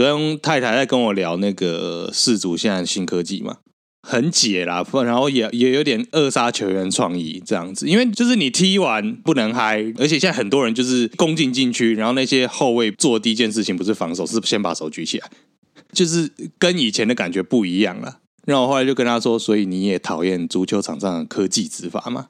昨天太太在跟我聊那个世足现在新科技嘛，很解啦，然后也也有点扼杀球员创意这样子，因为就是你踢完不能嗨，而且现在很多人就是攻进禁区，然后那些后卫做第一件事情不是防守，是先把手举起来，就是跟以前的感觉不一样了。然后我后来就跟他说，所以你也讨厌足球场上的科技执法吗？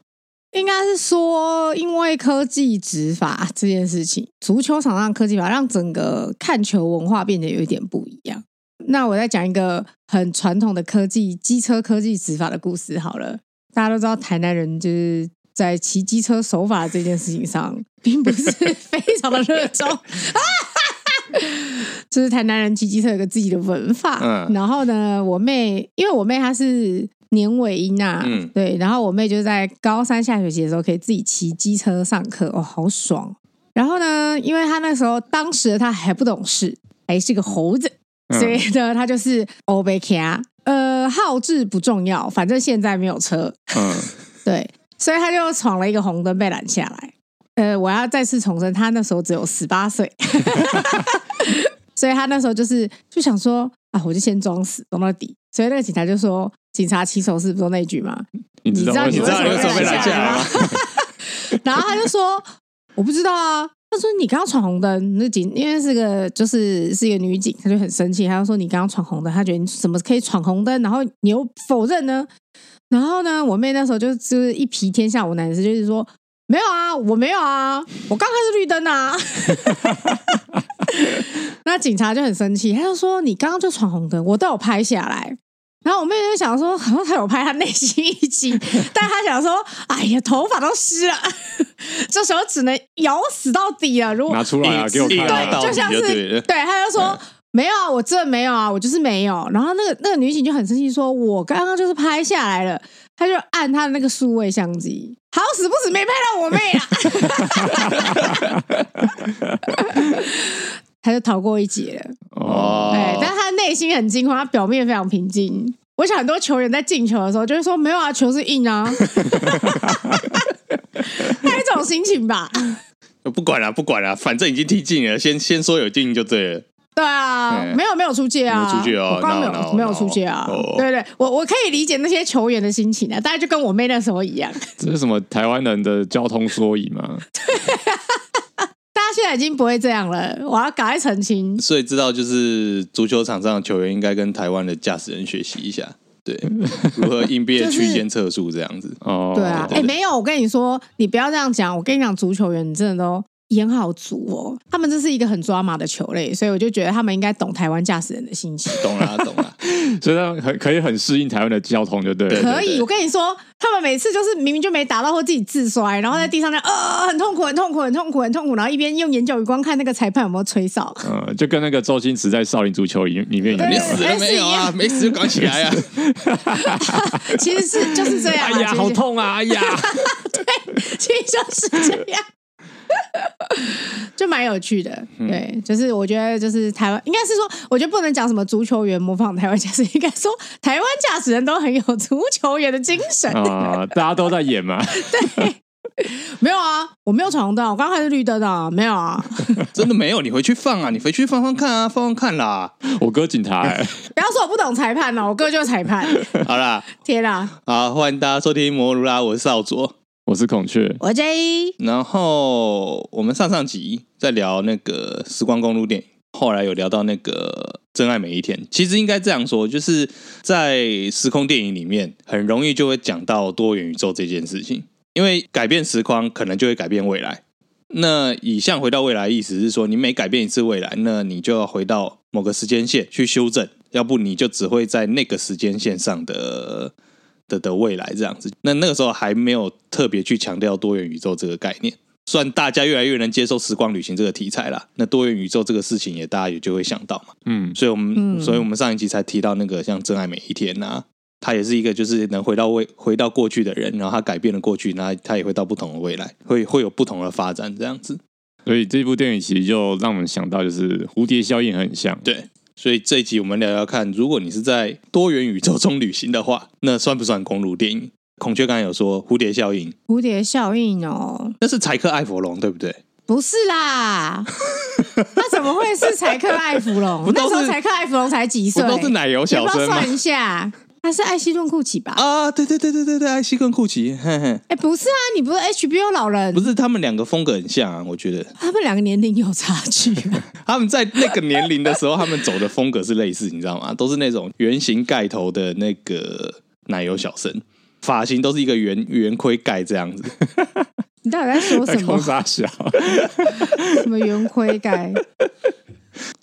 应该是说，因为科技执法这件事情，足球场上科技法让整个看球文化变得有一点不一样。那我再讲一个很传统的科技机车科技执法的故事好了。大家都知道，台南人就是在骑机车守法这件事情上，并不是 非常的热衷。就是台南人骑机车有个自己的文化。嗯，然后呢，我妹，因为我妹她是。年尾音呐，嗯，对，然后我妹就在高三下学期的时候可以自己骑机车上课，哦，好爽。然后呢，因为她那时候当时她还不懂事，还是个猴子，所以呢，她就是欧贝卡，呃，号志不重要，反正现在没有车，嗯，对，所以她就闯了一个红灯被拦下来。呃，我要再次重申，他那时候只有十八岁，所以他那时候就是就想说啊，我就先装死装到底。所以那个警察就说。警察起手是不是那句吗？你知道你知道你为什么被拦下来吗？然后他就说：“我不知道啊。”他说：“你刚刚闯红灯。”那警因为是个就是是一个女警，他就很生气。他就说：“你刚刚闯红灯，他觉得你怎么可以闯红灯？然后你又否认呢？”然后呢，我妹那时候就就是一皮天下无难事，就是说：“没有啊，我没有啊，我刚开是绿灯啊。”那警察就很生气，他就说：“你刚刚就闯红灯，我都有拍下来。”然后我妹就想说，好像他有拍，他内心一惊，但他想说，哎呀，头发都湿了，这时候只能咬死到底了。如果拿出来啊，给我看，对，就像是对，他就说没有啊，我真的没有啊，我就是没有。然后那个那个女警就很生气，说我刚刚就是拍下来了，他就按他的那个数位相机，好死不死没拍到我妹啊，他就逃过一劫了。哦，对，但他内心很惊慌，他表面非常平静。我想很多球员在进球的时候就会说：“没有啊，球是硬啊。”那一种心情吧。不管了，不管了，反正已经踢进了，先先说有进就对了。对啊，没有没有出界啊，没有出界啊，我刚刚没有没有出界啊。Oh. 对对，我我可以理解那些球员的心情啊，大概就跟我妹那时候一样。这是什么台湾人的交通缩影吗？对现在已经不会这样了，我要赶快澄清。所以知道就是足球场上的球员应该跟台湾的驾驶人学习一下，对，如何应变区间测速这样子。哦，对啊，哎，没有，我跟你说，你不要这样讲。我跟你讲，足球员真的都。演好足哦，他们这是一个很抓马的球类，所以我就觉得他们应该懂台湾驾驶人的心情。懂了，懂了，所以他们很可以很适应台湾的交通，就对了。可以，我跟你说，他们每次就是明明就没打到，或自己自摔，然后在地上那呃很痛苦，很痛苦，很痛苦，很痛苦，然后一边用眼角余光看那个裁判有没有吹哨。嗯，就跟那个周星驰在少林足球里里面一样，没死了没有啊？没死就搞起来啊！其实是就是这样。哎呀，好痛啊！哎呀，对，其实就是这样。就蛮有趣的，对，就是我觉得就是台湾，应该是说，我觉得不能讲什么足球员模仿台湾驾驶，应该说台湾驾驶人都很有足球员的精神啊，大家都在演嘛。对，没有啊，我没有闯红灯，我刚才是绿灯啊，没有啊，真的没有，你回去放啊，你回去放放看啊，放放看啦。我哥警察，不要说我不懂裁判哦，我哥就是裁判。好啦，天啦，好，欢迎大家收听摩卢拉，我是少佐。我是孔雀，我 J。然后我们上上集在聊那个时光公路电影，后来有聊到那个真爱每一天。其实应该这样说，就是在时空电影里面，很容易就会讲到多元宇宙这件事情，因为改变时光可能就会改变未来。那以像回到未来意思是说，你每改变一次未来，那你就要回到某个时间线去修正，要不你就只会在那个时间线上的。的的未来这样子，那那个时候还没有特别去强调多元宇宙这个概念，算大家越来越能接受时光旅行这个题材了。那多元宇宙这个事情也大家也就会想到嘛，嗯，所以我们，嗯、所以我们上一集才提到那个像真爱每一天呐，他也是一个就是能回到未回到过去的人，然后他改变了过去，那他也会到不同的未来，会会有不同的发展这样子。所以这部电影其实就让我们想到，就是蝴蝶效应很像，对。所以这一集我们聊聊看，如果你是在多元宇宙中旅行的话，那算不算公路电影？孔雀刚才有说蝴蝶效应，蝴蝶效应哦，那是柴克艾弗隆对不对？不是啦，那怎么会是柴克艾弗隆？那时候柴克艾弗隆才几岁？不都是奶油小生吗？算一下。他是艾希顿库奇吧？啊，对对对对对对，艾希顿库奇。哎、欸，不是啊，你不是 HBO 老人？不是，他们两个风格很像啊，我觉得。他们两个年龄有差距。他们在那个年龄的时候，他们走的风格是类似，你知道吗？都是那种圆形盖头的那个奶油小生，发型都是一个圆圆盔盖这样子。你到底在说什么？啥小？什么圆盔盖？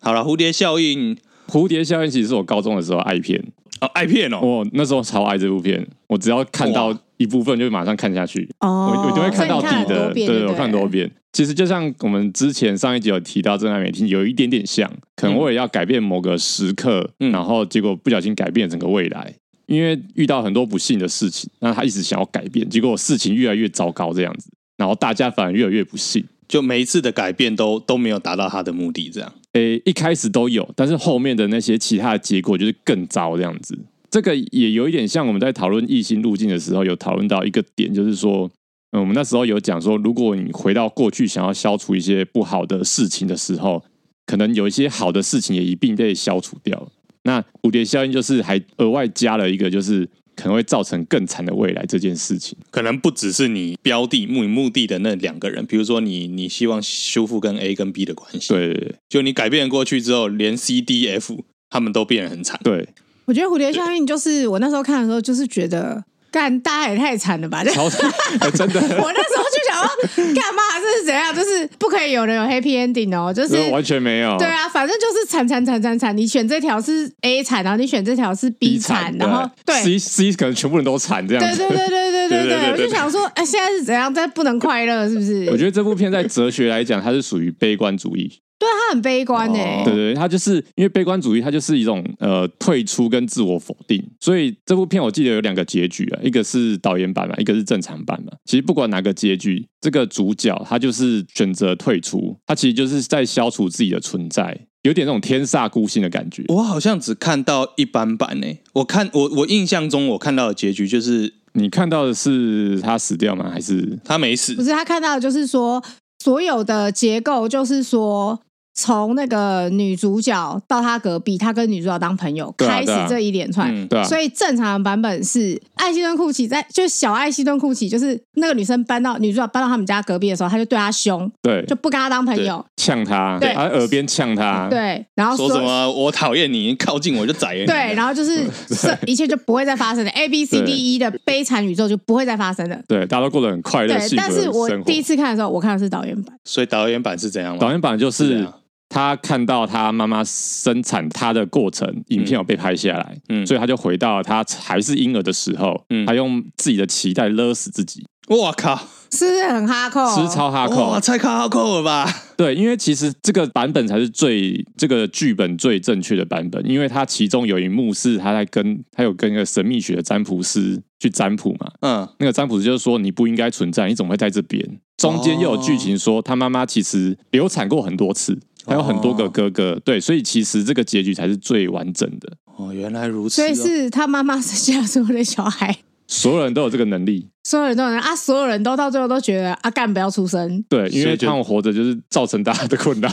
好了，蝴蝶效应。蝴蝶效应其实是我高中的时候爱片。哦，爱片哦！我那时候超爱这部片，我只要看到一部分就马上看下去。哦，我我就会看到底的，对，对，对，我看很多遍。其实就像我们之前上一集有提到《真爱每天》，有一点点像，可能我也要改变某个时刻，嗯、然后结果不小心改变整个未来，因为遇到很多不幸的事情，那他一直想要改变，结果事情越来越糟糕这样子，然后大家反而越来越不幸。就每一次的改变都都没有达到他的目的，这样。诶、一开始都有，但是后面的那些其他的结果就是更糟这样子。这个也有一点像我们在讨论异星路径的时候，有讨论到一个点，就是说，嗯，我们那时候有讲说，如果你回到过去，想要消除一些不好的事情的时候，可能有一些好的事情也一并被消除掉。那蝴蝶效应就是还额外加了一个，就是。可能会造成更惨的未来这件事情，可能不只是你标的目目的的那两个人，比如说你你希望修复跟 A 跟 B 的关系，对，对，对，就你改变过去之后，连 C D F 他们都变得很惨。对，我觉得蝴蝶效应就是我那时候看的时候，就是觉得。干，大家也太惨了吧！真的，我那时候就想说，干嘛？这是怎样？就是不可以有人有 happy ending 哦，就是完全没有。对啊，反正就是惨惨惨惨惨。你选这条是 A 惨，然后你选这条是 B 惨，然后对 C C 可能全部人都惨这样。对对对对对对对，我就 想说，哎，现在是怎样？在不能快乐是不是？我觉得这部片在哲学来讲，它是属于悲观主义。对，他很悲观呢、欸。对对，他就是因为悲观主义，他就是一种呃退出跟自我否定。所以这部片我记得有两个结局啊，一个是导演版嘛，一个是正常版嘛。其实不管哪个结局，这个主角他就是选择退出，他其实就是在消除自己的存在，有点那种天煞孤星的感觉。我好像只看到一般版呢、欸。我看我我印象中我看到的结局就是，你看到的是他死掉吗？还是他没死？不是，他看到的就是说所有的结构就是说。从那个女主角到她隔壁，她跟女主角当朋友，开始这一连串。嗯、对、啊，所以正常的版本是艾希顿库奇在，就小艾希顿库奇，就是那个女生搬到女主角搬到他们家隔壁的时候，他就对她凶，对，就不跟她当朋友，呛她，对，耳边呛她，对，然后说，说什么我讨厌你，靠近我就宰了你。对，然后就是 这一切就不会再发生的，A B C D E 的悲惨宇宙就不会再发生的。对，大家都过得很快乐。对，但是我第一次看的时候，我看的是导演版，所以导演版是怎样吗？导演版就是。他看到他妈妈生产他的过程，影片有被拍下来，嗯，所以他就回到他还是婴儿的时候，嗯，他用自己的脐带勒死自己。我靠，是不是很哈扣？是超哈扣，哇，太哈扣了吧？对，因为其实这个版本才是最这个剧本最正确的版本，因为他其中有一幕是他在跟他有跟一个神秘学的占卜师去占卜嘛，嗯，那个占卜师就是说你不应该存在，你怎么会在这边？中间又有剧情说他妈妈其实流产过很多次。还有很多个哥哥，对，所以其实这个结局才是最完整的。哦，原来如此哦。所以是他妈妈生下所有的小孩，所有人都有这个能力，所有人都有啊，所有人都到最后都觉得阿干不要出生，对，因为他们活着就是造成大家的困扰。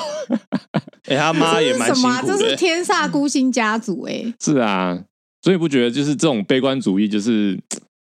哎，他妈也蛮辛苦的。这是什么啊？这是天煞孤星家族哎。是啊，所以不觉得就是这种悲观主义就是。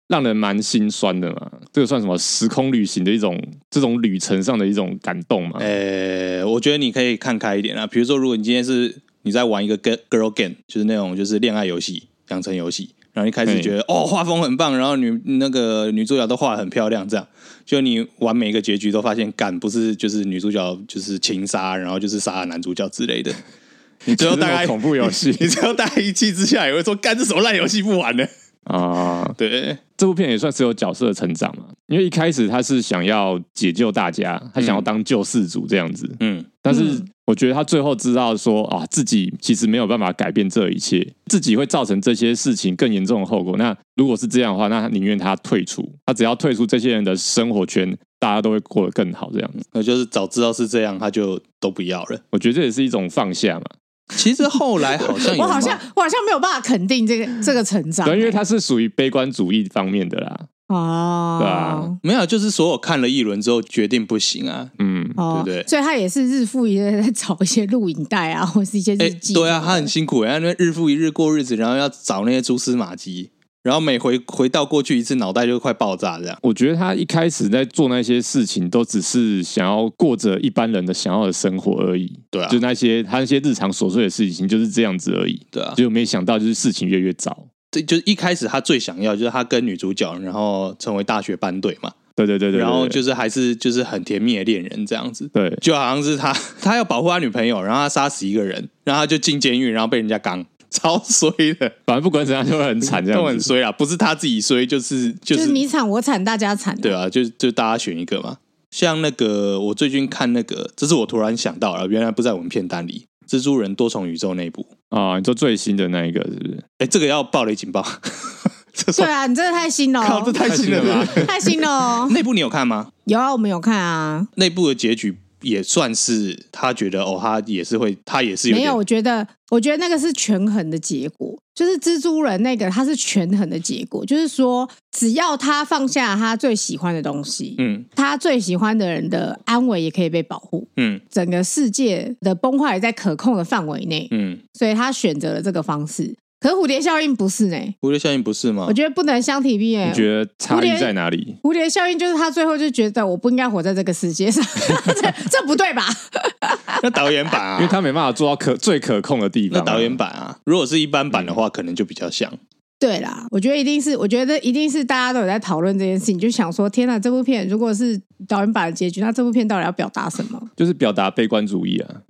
让人蛮心酸的嘛，这个算什么时空旅行的一种这种旅程上的一种感动嘛？呃，我觉得你可以看开一点啊。比如说，如果你今天是你在玩一个 girl game，就是那种就是恋爱游戏、养成游戏，然后一开始觉得哦画风很棒，然后女那个女主角都画得很漂亮，这样就你玩每一个结局都发现干不是就是女主角就是情杀，然后就是杀了男主角之类的。你最后大概恐怖游戏，你最后大概一气之下也会说干这什么烂游戏不玩了。啊，对，这部片也算是有角色的成长嘛，因为一开始他是想要解救大家，他想要当救世主这样子，嗯，但是我觉得他最后知道说啊，自己其实没有办法改变这一切，自己会造成这些事情更严重的后果。那如果是这样的话，那他宁愿他退出，他只要退出这些人的生活圈，大家都会过得更好这样子。那就是早知道是这样，他就都不要了。我觉得这也是一种放下嘛。其实后来好像有我好像我好像没有办法肯定这个这个成长，对，因为他是属于悲观主义方面的啦。哦，对啊，没有，就是所有看了一轮之后决定不行啊。嗯，哦、对不对？所以他也是日复一日在找一些录影带啊，或是一些日记。对啊，他很辛苦，然后日复一日过日子，然后要找那些蛛丝马迹。然后每回回到过去一次，脑袋就快爆炸这样。我觉得他一开始在做那些事情，都只是想要过着一般人的想要的生活而已。对啊，就那些他那些日常琐碎的事情就是这样子而已。对啊，就没想到就是事情越来越糟。这就是一开始他最想要，就是他跟女主角，然后成为大学班队嘛。对对对对，然后就是还是就是很甜蜜的恋人这样子。对，就好像是他 他要保护他女朋友，然后他杀死一个人，然后他就进监狱，然后被人家刚。超衰的，反正不管怎样就会很惨，这样都很衰啊！不是他自己衰，就是就是、就是、你惨我惨，大家惨、啊。对啊，就就大家选一个嘛。像那个我最近看那个，这是我突然想到了，原来不在我们片单里。蜘蛛人多重宇宙那部啊，你说最新的那一个是不是？哎，这个要暴雷警报。对啊，你真的太新了，靠，这太新了吧？太新了哦。那部你有看吗？有啊，我们有看啊。那部的结局。也算是他觉得哦，他也是会，他也是有没有。我觉得，我觉得那个是权衡的结果，就是蜘蛛人那个他是权衡的结果，就是说只要他放下他最喜欢的东西，嗯，他最喜欢的人的安危也可以被保护，嗯，整个世界的崩坏也在可控的范围内，嗯，所以他选择了这个方式。可是蝴蝶效应不是呢？蝴蝶效应不是吗？我觉得不能相提并论。你觉得差异在哪里？蝴蝶效应就是他最后就觉得我不应该活在这个世界上，这这不对吧？那导演版啊，因为他没办法做到可最可控的地方。那导演版啊，如果是一般版的话，嗯、可能就比较像。对啦，我觉得一定是，我觉得一定是大家都有在讨论这件事情，就想说：天哪，这部片如果是导演版的结局，那这部片到底要表达什么？就是表达悲观主义啊，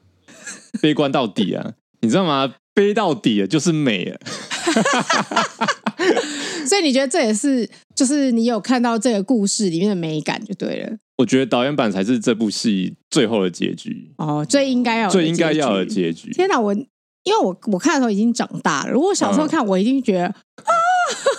悲观到底啊，你知道吗？背到底了就是美了。所以你觉得这也是，就是你有看到这个故事里面的美感就对了。我觉得导演版才是这部戏最后的结局哦，最应该要最应该要的结局。天哪，我因为我我看的时候已经长大了，如果小时候看，我一定觉得、嗯、啊，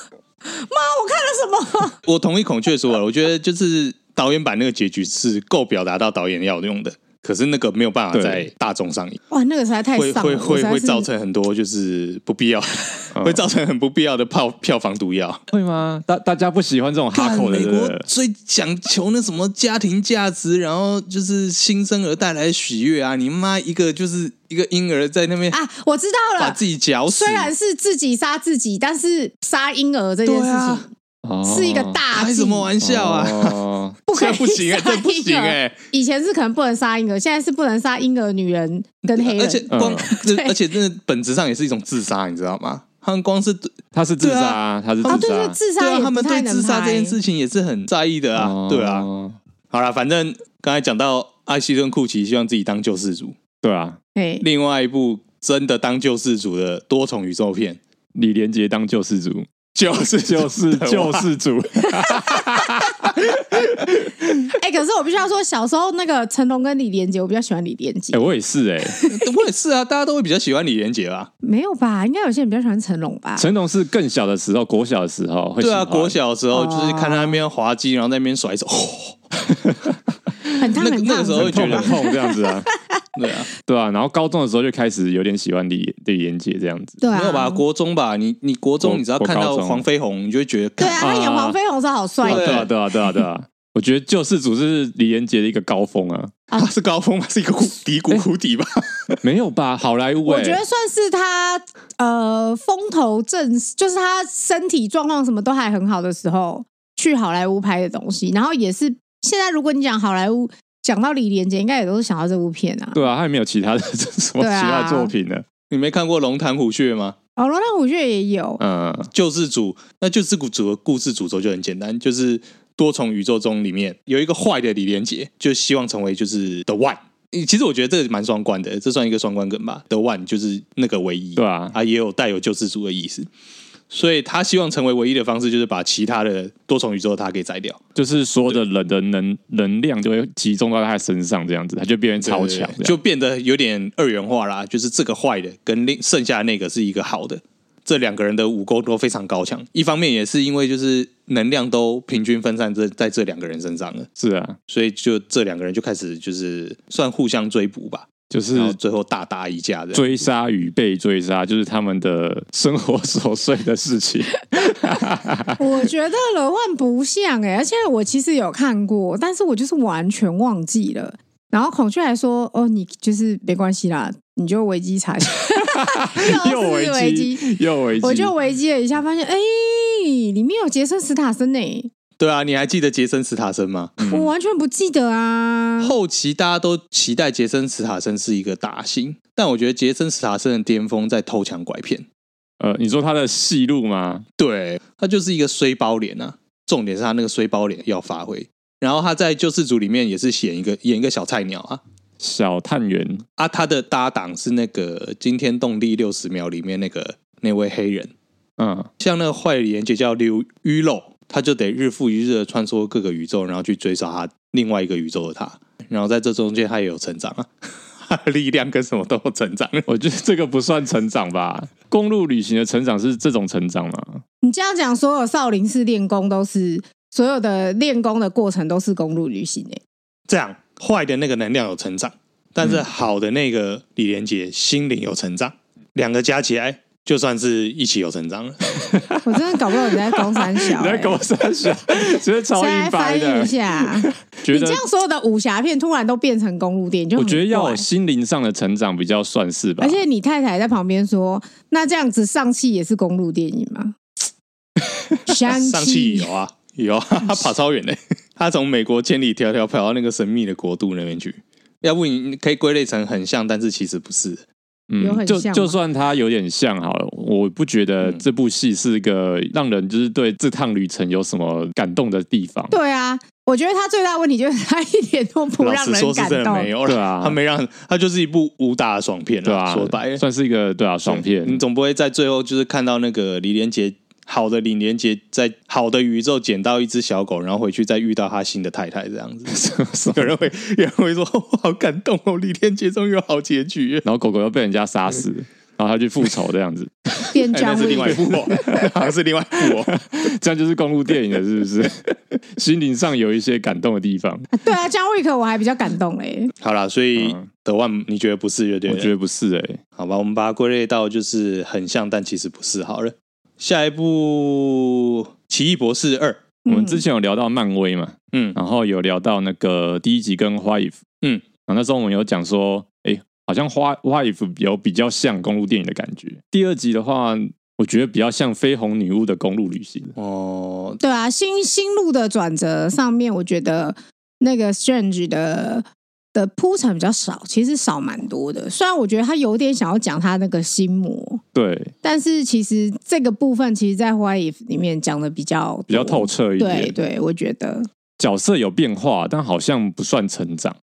妈，我看了什么？我同意孔雀说了，我觉得就是导演版那个结局是够表达到导演要用的。可是那个没有办法在大众上映，哇，那个实在太会会会会造成很多就是不必要，会造成很不必要的票票房毒药，会吗？大大家不喜欢这种哈口的，美国最讲求那什么家庭价值，然后就是新生儿带来的喜悦啊！你妈一个就是一个婴儿在那边啊，我知道了，把自己绞死，虽然是自己杀自己，但是杀婴儿这件事情。是一个大开什么玩笑啊！不可以不行哎，这不行哎！以前是可能不能杀婴儿，现在是不能杀婴儿、女人跟黑人。而且光，而且真的本质上也是一种自杀，你知道吗？他们光是他是自杀，他是自杀，对自杀，他们对自杀这件事情也是很在意的啊！对啊，好了，反正刚才讲到艾希顿库奇希望自己当救世主，对啊，另外一部真的当救世主的多重宇宙片，李连杰当救世主。就是就是救世主，哎，可是我必须要说，小时候那个成龙跟李连杰，我比较喜欢李连杰。哎，我也是哎，我也是啊，大家都会比较喜欢李连杰吧？没有吧？应该有些人比较喜欢成龙吧？成龙是更小的时候，国小的时候，对啊，国小的时候就是看他那边滑稽，然后在那边甩手，很烫很烫，那个时候会觉得痛这样子啊。对啊，对啊，然后高中的时候就开始有点喜欢李李连杰这样子，对啊，没有吧？国中吧，你你国中，你只要看到黄飞鸿，你就会觉得，对啊，他演黄飞鸿是好帅的，对啊，对啊，对啊，对啊，我觉得救世主是李连杰的一个高峰啊，啊是高峰吗？是一个低 谷谷底吧？没有吧？好莱坞，我觉得算是他呃风头正，就是他身体状况什么都还很好的时候去好莱坞拍的东西，然后也是现在如果你讲好莱坞。讲到李连杰，应该也都是想到这部片啊。对啊，他也没有其他的什么其他作品呢？你没看过《龙潭虎穴》吗？哦，《龙潭虎穴》也有。嗯，救世主，那救世主的故事主轴就很简单，就是多重宇宙中里面有一个坏的李连杰，就希望成为就是 The One。其实我觉得这个蛮双关的，这算一个双关梗吧。The One 就是那个唯一，对啊，啊也有带有救世主的意思。所以他希望成为唯一的方式，就是把其他的多重宇宙他给宰掉，就是所有的人的能能量就会集中到他身上，这样子他就变成超强，就变得有点二元化啦。就是这个坏的跟另剩下的那个是一个好的，这两个人的武功都非常高强。一方面也是因为就是能量都平均分散在在这两个人身上了，是啊，所以就这两个人就开始就是算互相追捕吧。就是最后大打一架的追杀与被追杀，就是他们的生活琐碎的事情。我觉得罗万不像哎、欸，而且我其实有看过，但是我就是完全忘记了。然后孔雀还说：“哦，你就是没关系啦，你就维基查一下。”又维基，又维基，我就维基了一下，发现哎，里面有杰森·史塔森呢。对啊，你还记得杰森·史塔森吗？我完全不记得啊。后期大家都期待杰森·史塔森是一个大星，但我觉得杰森·史塔森的巅峰在偷抢拐骗。呃，你说他的戏路吗？对，他就是一个衰包脸啊。重点是他那个衰包脸要发挥。然后他在救世主里面也是演一个演一个小菜鸟啊，小探员啊。他的搭档是那个惊天动地六十秒里面那个那位黑人。嗯，像那个坏连结叫刘玉露。他就得日复一日的穿梭各个宇宙，然后去追杀他另外一个宇宙的他，然后在这中间他也有成长啊，力量跟什么都有成长。我觉得这个不算成长吧？公路旅行的成长是这种成长吗？你这样讲，所有少林寺练功都是所有的练功的过程都是公路旅行诶。这样坏的那个能量有成长，但是好的那个李连杰心灵有成长，两个加起来。就算是一起有成长了，我真的搞不懂你在攻三小、欸，你在攻三小，觉得超硬掰的。一下，你这样所有的武侠片突然都变成公路电影，就我觉得要有心灵上的成长比较算是吧。而且你太太在旁边说：“那这样子上汽也是公路电影吗？” 上汽有啊，有啊，他跑超远的，他从美国千里迢迢跑到那个神秘的国度那边去。要不你可以归类成很像，但是其实不是。嗯，就就算它有点像好了，我不觉得这部戏是一个让人就是对这趟旅程有什么感动的地方。对啊，我觉得他最大问题就是他一点都不让人感动。没有对啊，他没让他就是一部武打爽片，对啊，说白算是一个对啊爽片。你总不会在最后就是看到那个李连杰。好的李连杰在好的宇宙捡到一只小狗，然后回去再遇到他新的太太，这样子，有人会有人会说，好感动哦，李连杰终于有好结局。然后狗狗又被人家杀死，然后他去复仇这样子，变僵、欸、是另外一部，好像是另外一部，哦这样就是公路电影了，是不是？心灵上有一些感动的地方。对啊，姜维克我还比较感动哎。好啦，所以德万你觉得不是？对，我觉得不是哎。好吧，我们把它归类到就是很像，但其实不是。好了。下一部《奇异博士二》，我们之前有聊到漫威嘛，嗯，然后有聊到那个第一集跟 What If，嗯，然后那时候我们有讲说，哎，好像 What What If 有比较像公路电影的感觉。第二集的话，我觉得比较像绯红女巫的公路旅行。哦，对啊，新新路的转折上面，我觉得那个 Strange 的。的铺陈比较少，其实少蛮多的。虽然我觉得他有点想要讲他那个心魔，对，但是其实这个部分，其实，在《If》里面讲的比较比较透彻一点。对，对，我觉得角色有变化，但好像不算成长。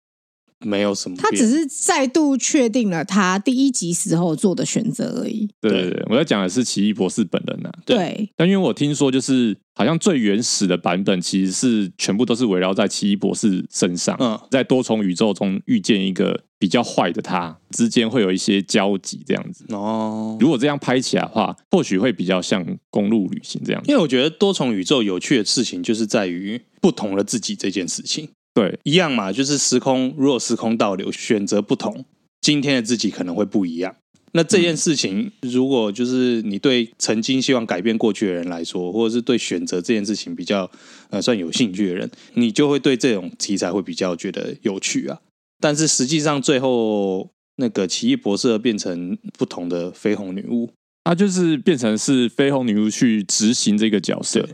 没有什么，他只是再度确定了他第一集时候做的选择而已。对对对，我在讲的是奇异博士本人呐、啊。对，但因为我听说，就是好像最原始的版本其实是全部都是围绕在奇异博士身上。嗯，在多重宇宙中遇见一个比较坏的他，之间会有一些交集，这样子。哦，如果这样拍起来的话，或许会比较像公路旅行这样。因为我觉得多重宇宙有趣的事情，就是在于不同的自己这件事情。对，一样嘛，就是时空，如果时空倒流，选择不同，今天的自己可能会不一样。那这件事情，如果就是你对曾经希望改变过去的人来说，或者是对选择这件事情比较呃算有兴趣的人，你就会对这种题材会比较觉得有趣啊。但是实际上，最后那个奇异博士变成不同的绯红女巫，她就是变成是绯红女巫去执行这个角色。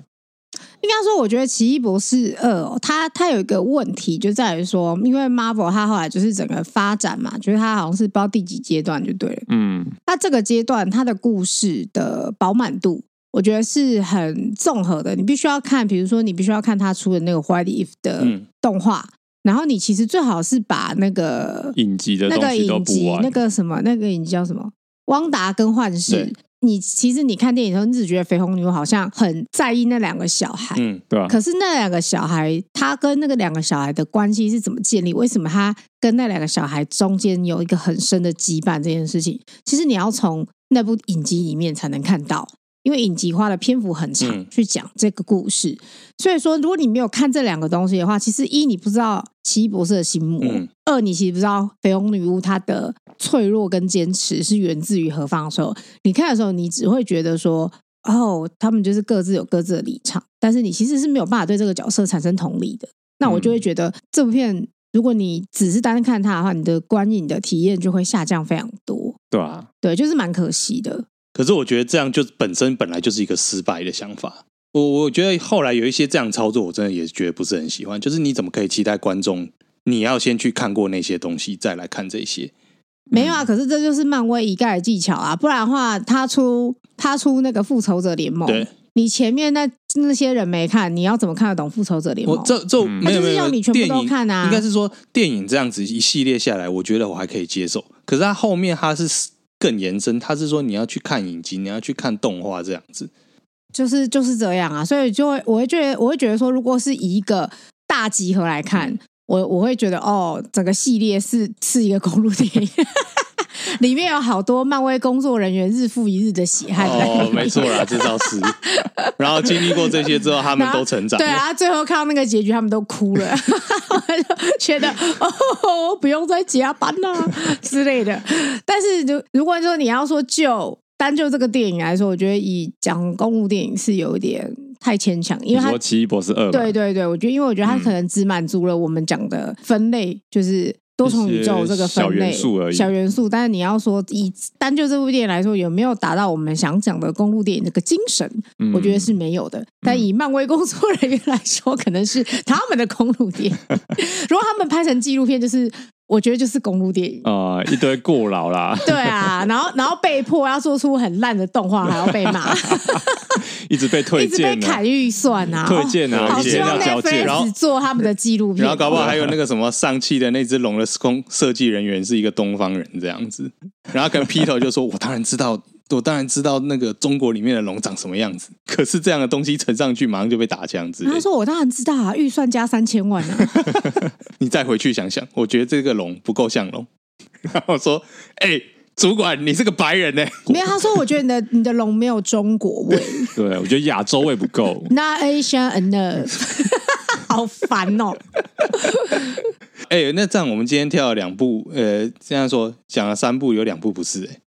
应该说，我觉得《奇异博士二》哦，它它有一个问题，就在于说，因为 Marvel 它后来就是整个发展嘛，就是它好像是不知道第几阶段就对了。嗯，它这个阶段它的故事的饱满度，我觉得是很综合的。你必须要看，比如说你必须要看他出的那个《What If》的动画，嗯、然后你其实最好是把那个影集的那个影集那个什么那个影集叫什么《汪达跟幻视》。你其实你看电影的时候，你只觉得绯红女巫好像很在意那两个小孩，嗯，对啊。可是那两个小孩，他跟那个两个小孩的关系是怎么建立？为什么他跟那两个小孩中间有一个很深的羁绊？这件事情，其实你要从那部影集里面才能看到。因为影集花的篇幅很长，去讲这个故事，嗯、所以说如果你没有看这两个东西的话，其实一你不知道奇异博士的心魔，嗯、二你其实不知道绯红女巫她的脆弱跟坚持是源自于何方的时候，你看的时候你只会觉得说，哦，他们就是各自有各自的立场，但是你其实是没有办法对这个角色产生同理的。那我就会觉得这部片如果你只是单看它的话，你的观影的体验就会下降非常多。对啊，对，就是蛮可惜的。可是我觉得这样就本身本来就是一个失败的想法。我我觉得后来有一些这样操作，我真的也觉得不是很喜欢。就是你怎么可以期待观众你要先去看过那些东西，再来看这些？没有啊，可是这就是漫威一概的技巧啊，不然的话，他出他出那个复仇者联盟，对，你前面那那些人没看，你要怎么看得懂复仇者联盟？我这这没有没有，要你全部都看啊。应该是说电影这样子一系列下来，我觉得我还可以接受。可是他后面他是更延伸，他是说你要去看影集，你要去看动画这样子，就是就是这样啊。所以就会我会觉得我会觉得说，如果是以一个大集合来看。嗯我我会觉得哦，整个系列是是一个公路电影，里面有好多漫威工作人员日复一日的血汗。哦，没错啦，这倒是。然后经历过这些之后，他们 都成长。对啊，最后看到那个结局，他们都哭了，我就觉得哦，不用再加班了之类的。但是，如如果说你要说就单就这个电影来说，我觉得以讲公路电影是有一点。太牵强，因为他说奇异博士二，对对对，我觉得因为我觉得他可能只满足了我们讲的分类，嗯、就是多重宇宙这个分类小元素而已。小元素，但是你要说以单就这部电影来说，有没有达到我们想讲的公路电影那个精神？嗯、我觉得是没有的。但以漫威工作人员来说，可能是他们的公路电影。如果他们拍成纪录片，就是。我觉得就是公路电影。啊、呃，一堆过劳啦。对啊，然后然后被迫要做出很烂的动画，还要被骂，一直被推荐，一直被砍预算啊，推荐啊，好希望 Netflix 做他们的纪录片，然后搞不好还有那个什么上汽的那只龙的工设计人员是一个东方人这样子，然后跟 Peter 就说：“我当然知道。”我当然知道那个中国里面的龙长什么样子，可是这样的东西呈上去，马上就被打枪子。他说：“我当然知道啊，预算加三千万啊。”你再回去想想，我觉得这个龙不够像龙。然后说：“哎、欸，主管，你是个白人呢、欸？”没有，他说：“我觉得你的 你的龙没有中国味。”对，我觉得亚洲味不够。Not Asian enough，好烦哦。哎、欸，那这样我们今天跳了两部，呃，这样说讲了三部，有两部不是哎、欸。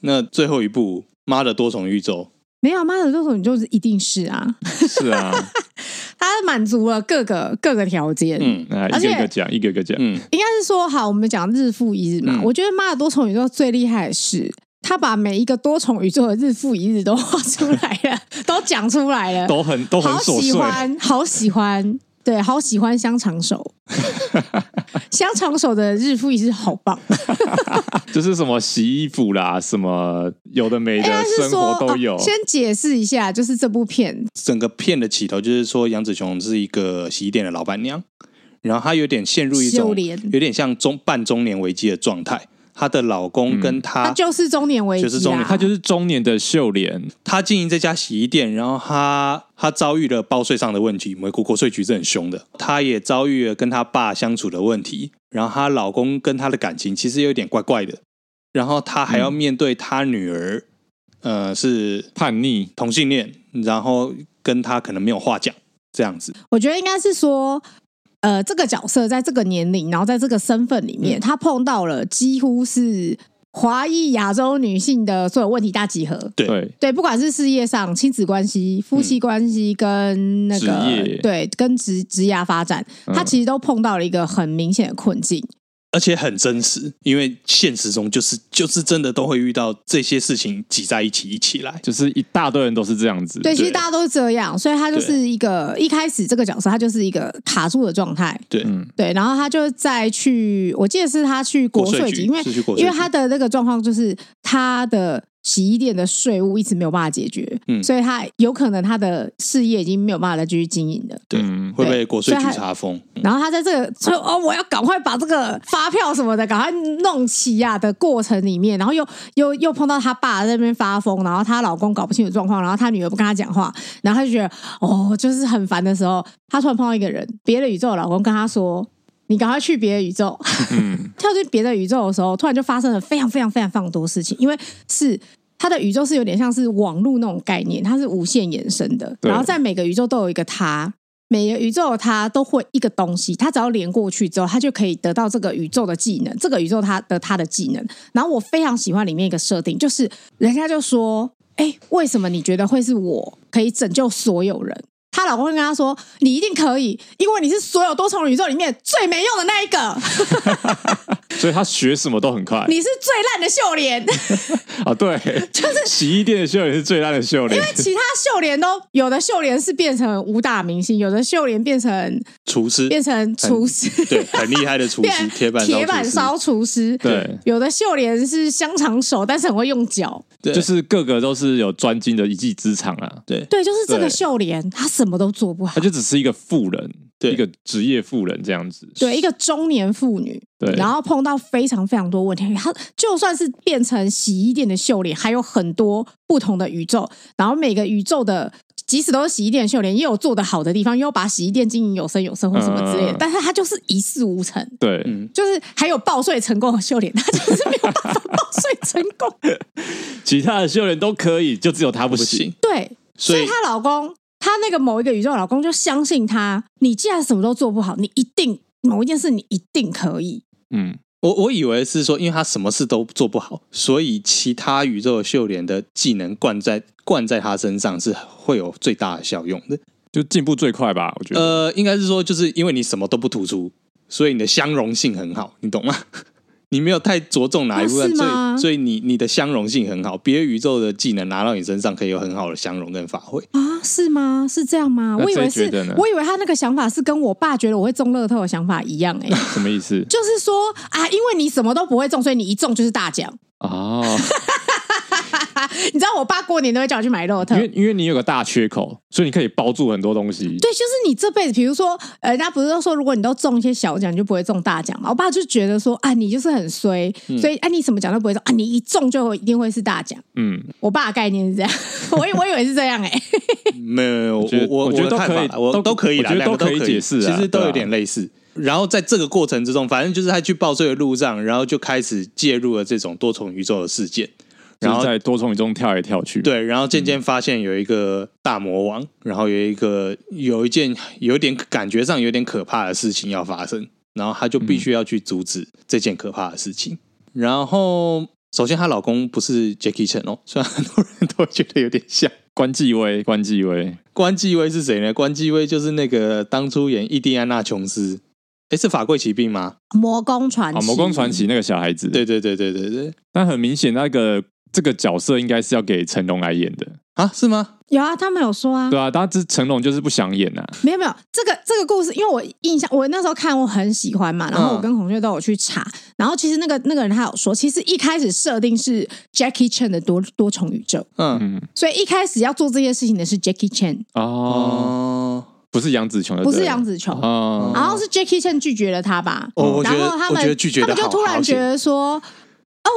那最后一部《妈的多重宇宙》没有，《妈的多重宇宙》是一定是啊，是啊，它满足了各个各个条件，嗯，一个一个讲，一个一个讲，嗯，应该是说好，我们讲日复一日嘛。嗯、我觉得《妈的多重宇宙》最厉害的是，他把每一个多重宇宙的日复一日都画出来了，都讲出来了，都很都很，好喜欢，好喜欢。对，好喜欢香肠手，香肠手的日复一日好棒，就是什么洗衣服啦，什么有的没的生活都有。哦、先解释一下，就是这部片整个片的起头就是说杨子琼是一个洗衣店的老板娘，然后她有点陷入一种有点像中半中年危机的状态。她的老公跟她，她就是中年危机，就是中年，她就是中年的秀莲。她经营这家洗衣店，然后她她遭遇了报税上的问题，美国国税局是很凶的。她也遭遇了跟她爸相处的问题，然后她老公跟她的感情其实有点怪怪的。然后她还要面对她女儿，嗯、呃，是叛逆同性恋，然后跟她可能没有话讲，这样子。我觉得应该是说。呃，这个角色在这个年龄，然后在这个身份里面，嗯、他碰到了几乎是华裔亚洲女性的所有问题大集合。对对，不管是事业上、亲子关系、夫妻关系，跟那个、嗯、对跟职职涯发展，他其实都碰到了一个很明显的困境。而且很真实，因为现实中就是就是真的都会遇到这些事情挤在一起一起来，就是一大堆人都是这样子。对，其实大家都是这样，所以他就是一个一开始这个角色，他就是一个卡住的状态。对，对，然后他就再去，我记得是他去国税局，因为因为他的那个状况就是他的。洗衣店的税务一直没有办法解决，嗯，所以他有可能他的事业已经没有办法再继续经营了，对，会被国税局查封。然后他在这个说哦，我要赶快把这个发票什么的赶快弄齐呀的过程里面，然后又又又碰到他爸在那边发疯，然后她老公搞不清楚状况，然后她女儿不跟他讲话，然后他就觉得哦，就是很烦的时候，他突然碰到一个人，别的宇宙的老公跟他说：“你赶快去别的宇宙。”嗯，跳进别的宇宙的时候，突然就发生了非常非常非常非常多事情，因为是。它的宇宙是有点像是网络那种概念，它是无限延伸的。然后在每个宇宙都有一个它，每个宇宙它都会一个东西，它只要连过去之后，它就可以得到这个宇宙的技能。这个宇宙它的它的技能。然后我非常喜欢里面一个设定，就是人家就说：“哎，为什么你觉得会是我可以拯救所有人？”她老公会跟她说：“你一定可以，因为你是所有多重宇宙里面最没用的那一个。”所以她学什么都很快。你是最烂的秀莲 啊，对，就是洗衣店的秀莲是最烂的秀莲，因为其他秀莲都有的秀莲是变成武打明星，有的秀莲变成厨师，变成厨师，对，很厉害的厨师，铁板铁板烧厨师，对，有的秀莲是香肠手，但是很会用脚，对，就是个个都是有专精的一技之长啊，对，对，就是这个秀莲，她什么都做不好，他就只是一个妇人。对，一个职业妇人这样子，对，一个中年妇女，对，然后碰到非常非常多问题。她就算是变成洗衣店的秀莲，还有很多不同的宇宙，然后每个宇宙的，即使都是洗衣店的秀莲，也有做的好的地方，也有把洗衣店经营有声有色或什么之类的。嗯、但是她就是一事无成，对，就是还有报税成功的秀莲，她就是没有办法报税成功。其他的秀莲都可以，就只有她不行。对，所以她老公。她那个某一个宇宙老公就相信她，你既然什么都做不好，你一定某一件事你一定可以。嗯，我我以为是说，因为他什么事都做不好，所以其他宇宙的秀莲的技能灌在灌在他身上是会有最大的效用的，就进步最快吧？我觉得，呃，应该是说，就是因为你什么都不突出，所以你的相容性很好，你懂吗？你没有太着重哪一部分，所以所以你你的相容性很好，别的宇宙的技能拿到你身上可以有很好的相容跟发挥啊？是吗？是这样吗？我以为是，我以为他那个想法是跟我爸觉得我会中乐透的想法一样哎、欸，什么意思？就是说啊，因为你什么都不会中，所以你一中就是大奖哦。你知道我爸过年都会叫我去买乐透，因为因为你有个大缺口，所以你可以包住很多东西。对，就是你这辈子，比如说，呃，人家不是都说，如果你都中一些小奖，你就不会中大奖嘛？我爸就觉得说，啊，你就是很衰，所以啊，你什么奖都不会中啊，你一中就一定会是大奖。嗯，我爸的概念是这样，我以我以为是这样哎、欸，没 有没有，我我我觉得都可以，我都可以啦，两个都可以解释，其实都有点类似。然后在这个过程之中，反正就是他去报税的路上，然后就开始介入了这种多重宇宙的事件。然后在多重宇宙中跳来跳去，对，然后渐渐发现有一个大魔王，嗯、然后有一个有一件有点感觉上有点可怕的事情要发生，然后她就必须要去阻止这件可怕的事情。嗯、然后，首先她老公不是 Jackie Chan 哦，虽然很多人都会觉得有点像关继威，关继威，关继威是谁呢？关继威就是那个当初演印第安纳琼斯，诶，是法柜奇兵吗？魔宫传奇，哦魔宫传奇那个小孩子，对对对对对对，但很明显那个。这个角色应该是要给成龙来演的啊？是吗？有啊，他们有说啊。对啊，但是成龙就是不想演啊。没有没有，这个这个故事，因为我印象，我那时候看我很喜欢嘛，然后我跟孔雀都有去查，嗯、然后其实那个那个人他有说，其实一开始设定是 Jackie Chan 的多多重宇宙，嗯，所以一开始要做这件事情的是 Jackie Chan 哦，不是杨紫琼的，不是杨紫琼，哦，然后是 Jackie Chan 拒绝了他吧？哦，然后他们他们就突然觉得说。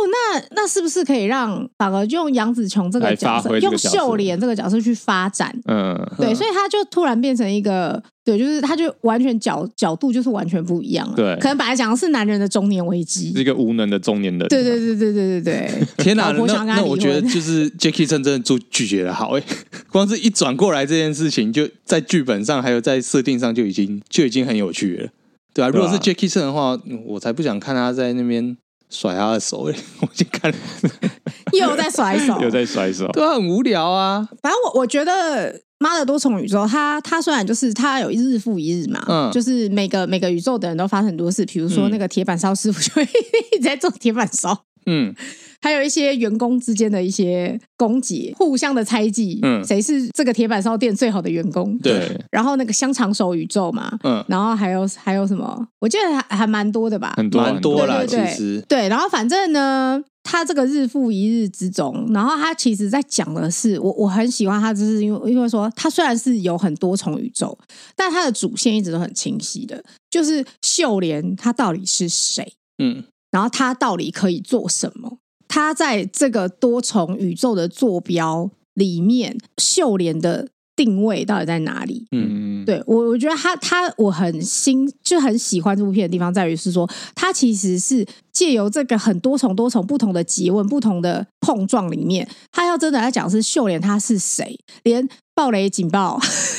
哦，那那是不是可以让反而用杨紫琼这个角色，用秀莲这个角色去发展？嗯，对，所以他就突然变成一个，对，就是他就完全角角度就是完全不一样了。对，可能本来讲的是男人的中年危机，是一个无能的中年人。对对对对对对对。天哪，那那我觉得就是 Jackie 真的就拒绝的好哎，光是一转过来这件事情，就在剧本上还有在设定上就已经就已经很有趣了，对啊，如果是 Jackie Chan 的话，我才不想看他在那边。甩他的手，我去看，又在甩手，又在甩手，对啊，很无聊啊。反正我我觉得《妈的多重宇宙》它，它它虽然就是它有一日复一日嘛，嗯，就是每个每个宇宙的人都发生很多事，比如说那个铁板烧师傅就会 一直在做铁板烧，嗯。还有一些员工之间的一些攻击，互相的猜忌，嗯，谁是这个铁板烧店最好的员工？对。然后那个香肠手宇宙嘛，嗯，然后还有还有什么？我记得还还蛮多的吧，很多蛮多啦，对对对，其实对。然后反正呢，他这个日复一日之中，然后他其实在讲的是，我我很喜欢他，就是因为因为说他虽然是有很多重宇宙，但他的主线一直都很清晰的，就是秀莲他到底是谁？嗯，然后他到底可以做什么？他在这个多重宇宙的坐标里面，秀莲的定位到底在哪里？嗯，对我，我觉得他他我很新，就很喜欢这部片的地方在于是说，他其实是借由这个很多重多重不同的诘问、不同的碰撞里面，他要真的来讲是秀莲他是谁？连暴雷警报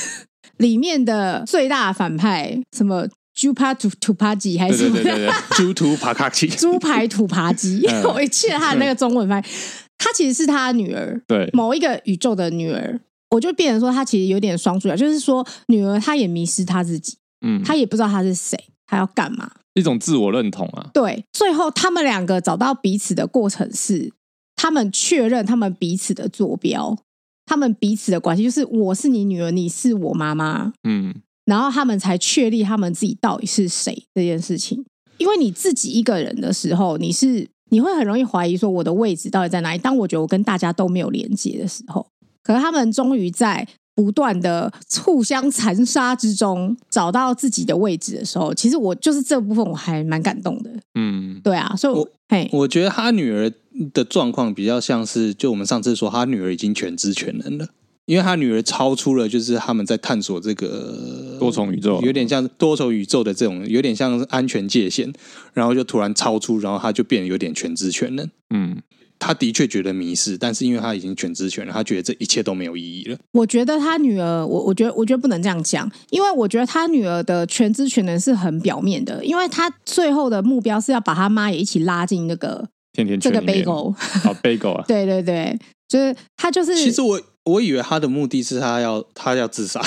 里面的最大反派什么？猪扒土土扒鸡还是什么？猪土扒卡鸡，猪排土扒鸡。我记得他的那个中文翻译，他其实是他女儿，对，某一个宇宙的女儿。我就变成说，他其实有点双主角，就是说女儿她也迷失她自己，嗯，她也不知道她是谁，她要干嘛，一种自我认同啊。对，最后他们两个找到彼此的过程是，他们确认他们彼此的坐标，他们彼此的关系，就是我是你女儿，你是我妈妈，嗯，然后他们才确立他们自己到底是谁这件事情。因为你自己一个人的时候，你是你会很容易怀疑说我的位置到底在哪里。当我觉得我跟大家都没有连接的时候。可是他们终于在不断的互相残杀之中找到自己的位置的时候，其实我就是这部分我还蛮感动的。嗯，对啊，所以我我，嘿我觉得他女儿的状况比较像是，就我们上次说，他女儿已经全知全能了，因为他女儿超出了就是他们在探索这个多重宇宙，有点像多重宇宙的这种，有点像安全界限，然后就突然超出，然后他就变得有点全知全能。嗯。他的确觉得迷失，但是因为他已经全知全了，他觉得这一切都没有意义了。我觉得他女儿，我我觉得我觉得不能这样讲，因为我觉得他女儿的全知全能是很表面的，因为他最后的目标是要把他妈也一起拉进那个甜甜圈这个 bagel 啊 bagel 啊，对对对，就是他就是。其实我我以为他的目的是他要他要自杀。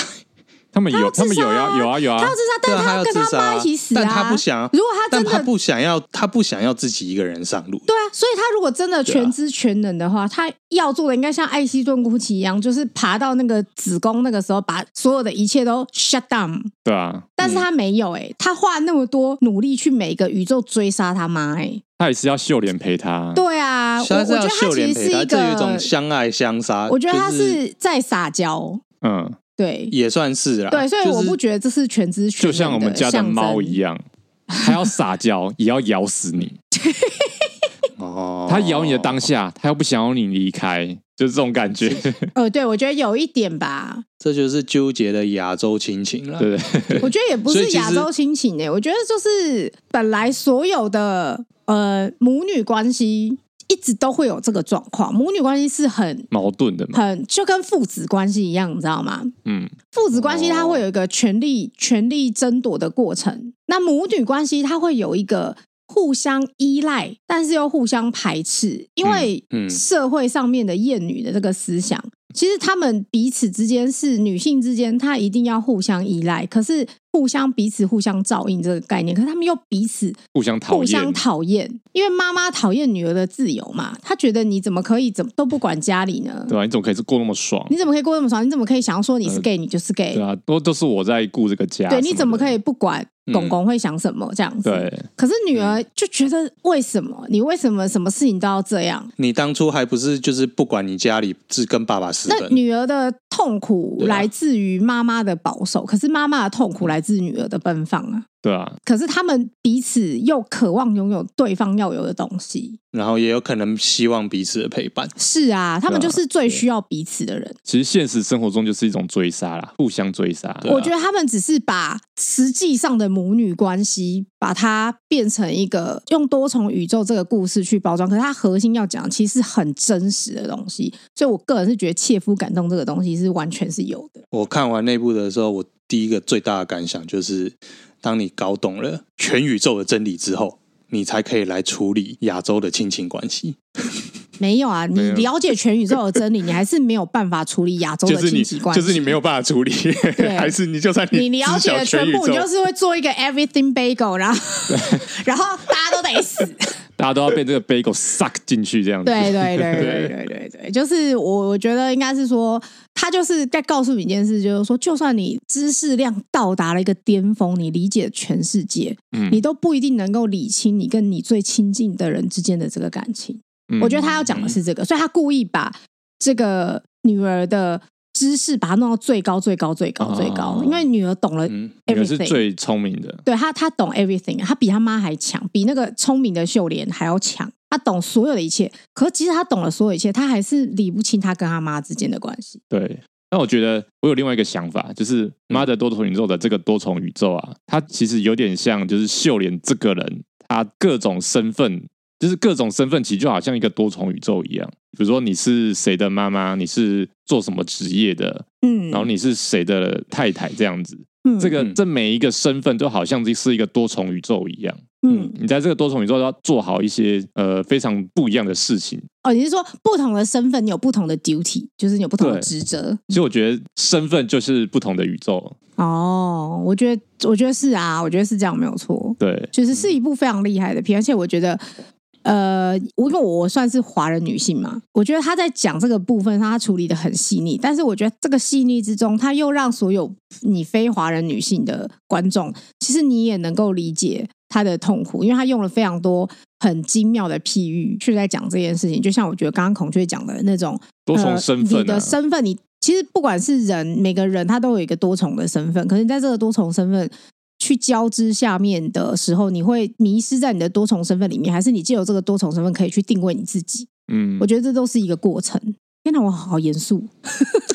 他们有，他们有呀，有啊，有啊。他要自杀，但是他要跟他妈一起死啊。但他不想。如果他真的，他不想要，他不想要自己一个人上路。对啊，所以他如果真的全知全能的话，他要做的应该像艾希顿·古奇一样，就是爬到那个子宫那个时候，把所有的一切都 shut down。对啊，但是他没有哎，他花那么多努力去每个宇宙追杀他妈哎，他也是要秀莲陪他。对啊，我觉得他其实是一个有一种相爱相杀。我觉得他是在撒娇。嗯。对，也算是啦。对，所以我不觉得这是全知全，就像我们家的猫一样，它要撒娇，也要咬死你。哦，它咬你的当下，它又不想要你离开，就是这种感觉。呃，对，我觉得有一点吧。这就是纠结的亚洲亲情了。对，我觉得也不是亚洲亲情诶，我觉得就是本来所有的呃母女关系。一直都会有这个状况，母女关系是很矛盾的，很就跟父子关系一样，你知道吗？嗯，父子关系它会有一个权力、权力争夺的过程，那母女关系它会有一个互相依赖，但是又互相排斥，因为社会上面的厌女的这个思想。其实他们彼此之间是女性之间，她一定要互相依赖，可是互相彼此互相照应这个概念，可是他们又彼此互相讨厌，互相讨厌，因为妈妈讨厌女儿的自由嘛，她觉得你怎么可以怎么都不管家里呢？对啊，你怎么可以过那么爽？你怎么可以过那么爽？你怎么可以想要说你是 gay，、呃、你就是 gay？对啊，都都是我在顾这个家。对，你怎么可以不管？公公会想什么这样子？对。可是女儿就觉得，为什么你为什么什么事情都要这样？你当初还不是就是不管你家里是跟爸爸那女儿的痛苦来自于妈妈的保守，可是妈妈的痛苦来自女儿的奔放啊。对啊，可是他们彼此又渴望拥有对方要有的东西，然后也有可能希望彼此的陪伴。是啊，他们就是最需要彼此的人。其实现实生活中就是一种追杀啦，互相追杀。我觉得他们只是把实际上的母女关系，把它变成一个用多重宇宙这个故事去包装，可是它核心要讲其实很真实的东西。所以我个人是觉得切肤感动这个东西是完全是有的。我看完那部的时候，我第一个最大的感想就是。当你搞懂了全宇宙的真理之后，你才可以来处理亚洲的亲情关系。没有啊，你了解全宇宙的真理，你还是没有办法处理亚洲的亲戚关系。就是你没有办法处理，对还是你就算你你了解了全部，你就是会做一个 everything bagel，然后 然后大家都得死。大家都要被这个 bagel suck 进去，这样子。对对对对对对对，就是我我觉得应该是说，他就是在告诉你一件事，就是说，就算你知识量到达了一个巅峰，你理解全世界，嗯，你都不一定能够理清你跟你最亲近的人之间的这个感情。嗯，我觉得他要讲的是这个，所以他故意把这个女儿的。知识把它弄到最高最高最高最高，因为女儿懂了儿是最聪明的。对，他，他懂 everything，她比他妈还强，比那个聪明的秀莲还要强。他懂所有的一切，可是其实她懂了所有一切，他还是理不清他跟他妈之间的关系。对，那我觉得我有另外一个想法，就是妈的多重宇宙的这个多重宇宙啊，它其实有点像就是秀莲这个人，她各种身份。就是各种身份，其实就好像一个多重宇宙一样。比如说你是谁的妈妈，你是做什么职业的，嗯，然后你是谁的太太这样子。嗯，这个这每一个身份都好像是一个多重宇宙一样。嗯，你在这个多重宇宙要做好一些呃非常不一样的事情。哦，你是说不同的身份，你有不同的 duty，就是你有不同的职责。所以我觉得身份就是不同的宇宙。哦，我觉得我觉得是啊，我觉得是这样，没有错。对，就是是一部非常厉害的片，而且我觉得。呃，因为我算是华人女性嘛，我觉得她在讲这个部分，她处理的很细腻。但是我觉得这个细腻之中，她又让所有你非华人女性的观众，其实你也能够理解她的痛苦，因为她用了非常多很精妙的譬喻去在讲这件事情。就像我觉得刚刚孔雀讲的那种多重身份、啊呃，你的身份，你其实不管是人，每个人他都有一个多重的身份，可是在这个多重身份。去交织下面的时候，你会迷失在你的多重身份里面，还是你借由这个多重身份可以去定位你自己？嗯，我觉得这都是一个过程。天哪，我好好严肃。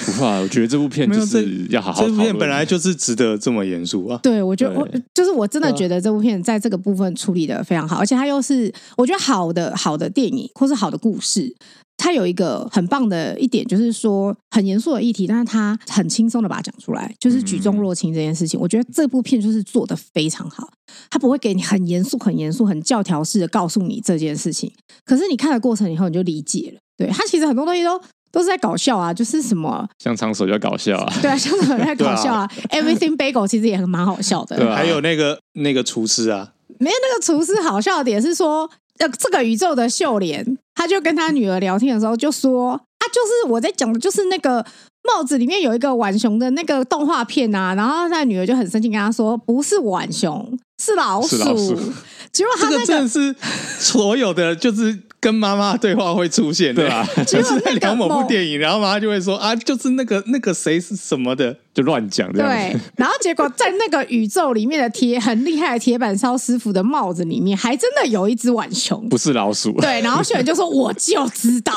不怕，我觉得这部片就是要好好。这部片本来就是值得这么严肃啊。对，我觉得我就是我真的觉得这部片在这个部分处理的非常好，而且它又是我觉得好的好的电影或是好的故事。它有一个很棒的一点，就是说很严肃的议题，但是他很轻松的把它讲出来，就是举重若轻这件事情。我觉得这部片就是做的非常好，他不会给你很严肃、很严肃、很教条式的告诉你这件事情。可是你看了过程以后，你就理解了。对，他其实很多东西都都是在搞笑啊，就是什么香肠手就搞笑啊，对啊，香肠手在搞笑啊。Everything Bagel 其实也很蛮好笑的，对啊，还有那个那个厨师啊，没有那个厨师好笑的点是说。呃，这个宇宙的秀莲，他就跟他女儿聊天的时候就说：“啊，就是我在讲的，就是那个帽子里面有一个浣熊的那个动画片啊。”然后他女儿就很生气，跟他说：“不是浣熊，是老鼠。是老鼠” 结果他、那个、这个真的是所有的就是。跟妈妈对话会出现，对吧？就是在聊某部电影，然后妈妈就会说啊，就是那个那个谁是什么的，就乱讲。对，然后结果在那个宇宙里面的铁很厉害的铁板烧师傅的帽子里面，还真的有一只浣熊，不是老鼠。对，然后秀莲就说：“我就知道，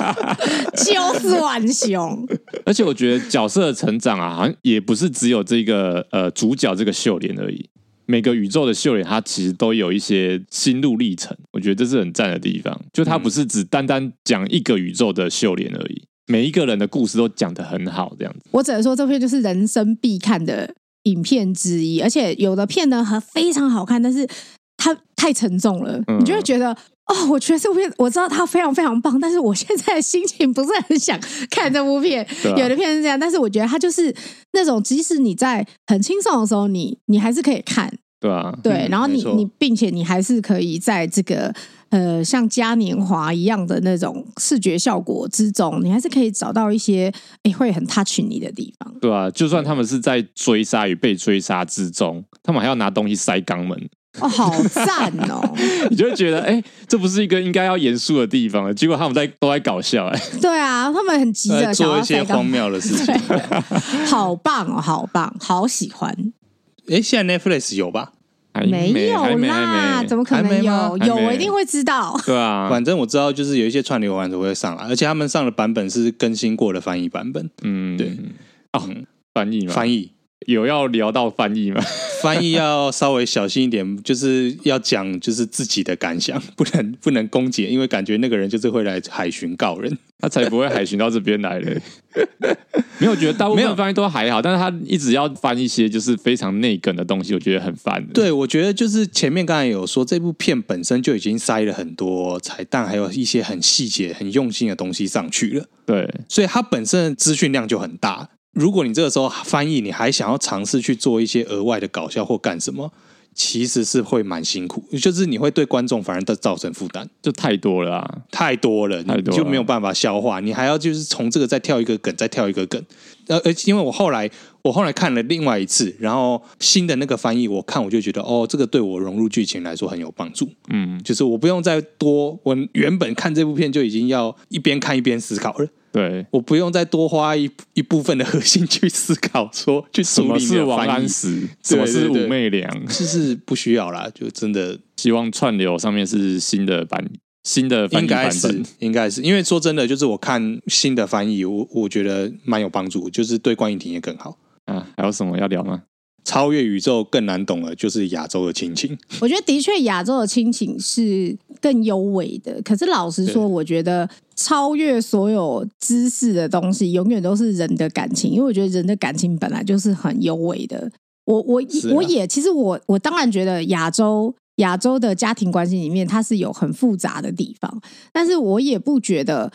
就是浣熊。”而且我觉得角色的成长啊，好像也不是只有这个呃主角这个秀莲而已。每个宇宙的秀莲，它其实都有一些心路历程，我觉得这是很赞的地方。就它不是只单单讲一个宇宙的秀莲而已，每一个人的故事都讲得很好，这样子。我只能说，这片就是人生必看的影片之一，而且有的片呢，还非常好看，但是它太沉重了，你就会觉得哦，我觉得这部片我知道它非常非常棒，但是我现在的心情不是很想看这部片。有的片是这样，但是我觉得它就是那种，即使你在很轻松的时候，你你还是可以看。对啊，对，然后你你，并且你还是可以在这个呃像嘉年华一样的那种视觉效果之中，你还是可以找到一些诶会很 touch 你的地方。对啊，就算他们是在追杀与被追杀之中，他们还要拿东西塞肛门，哦，好赞哦！你就会觉得哎，这不是一个应该要严肃的地方，结果他们在都在搞笑哎。对啊，他们很急着做一些荒谬的事情，好棒哦，好棒，好喜欢。哎，现在 Netflix 有吧？没有啦，怎么可能有？有，我一定会知道。对啊，反正我知道，就是有一些串流网站会上来，而且他们上的版本是更新过的翻译版本。嗯，对。哦，翻译吗？翻译。有要聊到翻译吗？翻译要稍微小心一点，就是要讲就是自己的感想，不能不能攻击，因为感觉那个人就是会来海巡告人，他才不会海巡到这边来嘞。没有，觉得大部分翻译都还好，但是他一直要翻一些就是非常内梗的东西，我觉得很烦。对，我觉得就是前面刚才有说，这部片本身就已经塞了很多彩蛋，还有一些很细节、很用心的东西上去了。对，所以它本身的资讯量就很大。如果你这个时候翻译，你还想要尝试去做一些额外的搞笑或干什么，其实是会蛮辛苦，就是你会对观众反而都造成负担，就太多了啊，太多了，你就没有办法消化，你还要就是从这个再跳一个梗，再跳一个梗，呃，而因为我后来我后来看了另外一次，然后新的那个翻译，我看我就觉得哦，这个对我融入剧情来说很有帮助，嗯，就是我不用再多，我原本看这部片就已经要一边看一边思考了。对，我不用再多花一一部分的核心去思考，说去什么是王安石，什么是武媚娘，就是不需要啦，就真的。希望串流上面是新的版，新的翻译版本，应该是，应该是，因为说真的，就是我看新的翻译，我我觉得蛮有帮助，就是对观影体验更好。啊。还有什么要聊吗？超越宇宙更难懂了，就是亚洲的亲情。我觉得的确亚洲的亲情是更优美的。可是老实说，我觉得超越所有知识的东西，永远都是人的感情。因为我觉得人的感情本来就是很优美的。我我、啊、我也其实我我当然觉得亚洲亚洲的家庭关系里面，它是有很复杂的地方，但是我也不觉得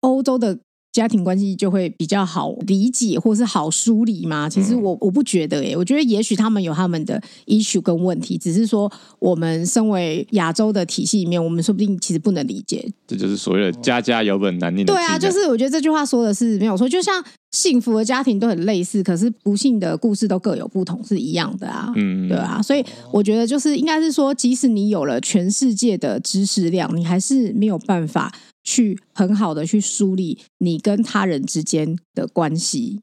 欧洲的。家庭关系就会比较好理解，或是好梳理吗？其实我我不觉得耶，我觉得也许他们有他们的 issue 跟问题，只是说我们身为亚洲的体系里面，我们说不定其实不能理解。这就是所谓的家家有本难念的经。对啊，就是我觉得这句话说的是没有错，就像幸福的家庭都很类似，可是不幸的故事都各有不同，是一样的啊。嗯，对啊，所以我觉得就是应该是说，即使你有了全世界的知识量，你还是没有办法。去很好的去梳理你跟他人之间的关系，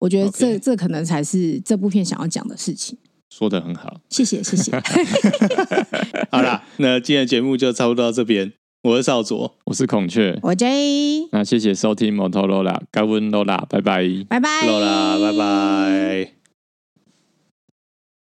我觉得这 Okay. 这可能才是这部片想要讲的事情。说的很好，谢谢谢谢。好啦，那今天的节目就差不多到这边。我是少佐，我是孔雀，我 J。那谢谢收听摩托罗拉，高温罗拉，拜拜，拜拜，罗拉，拜拜。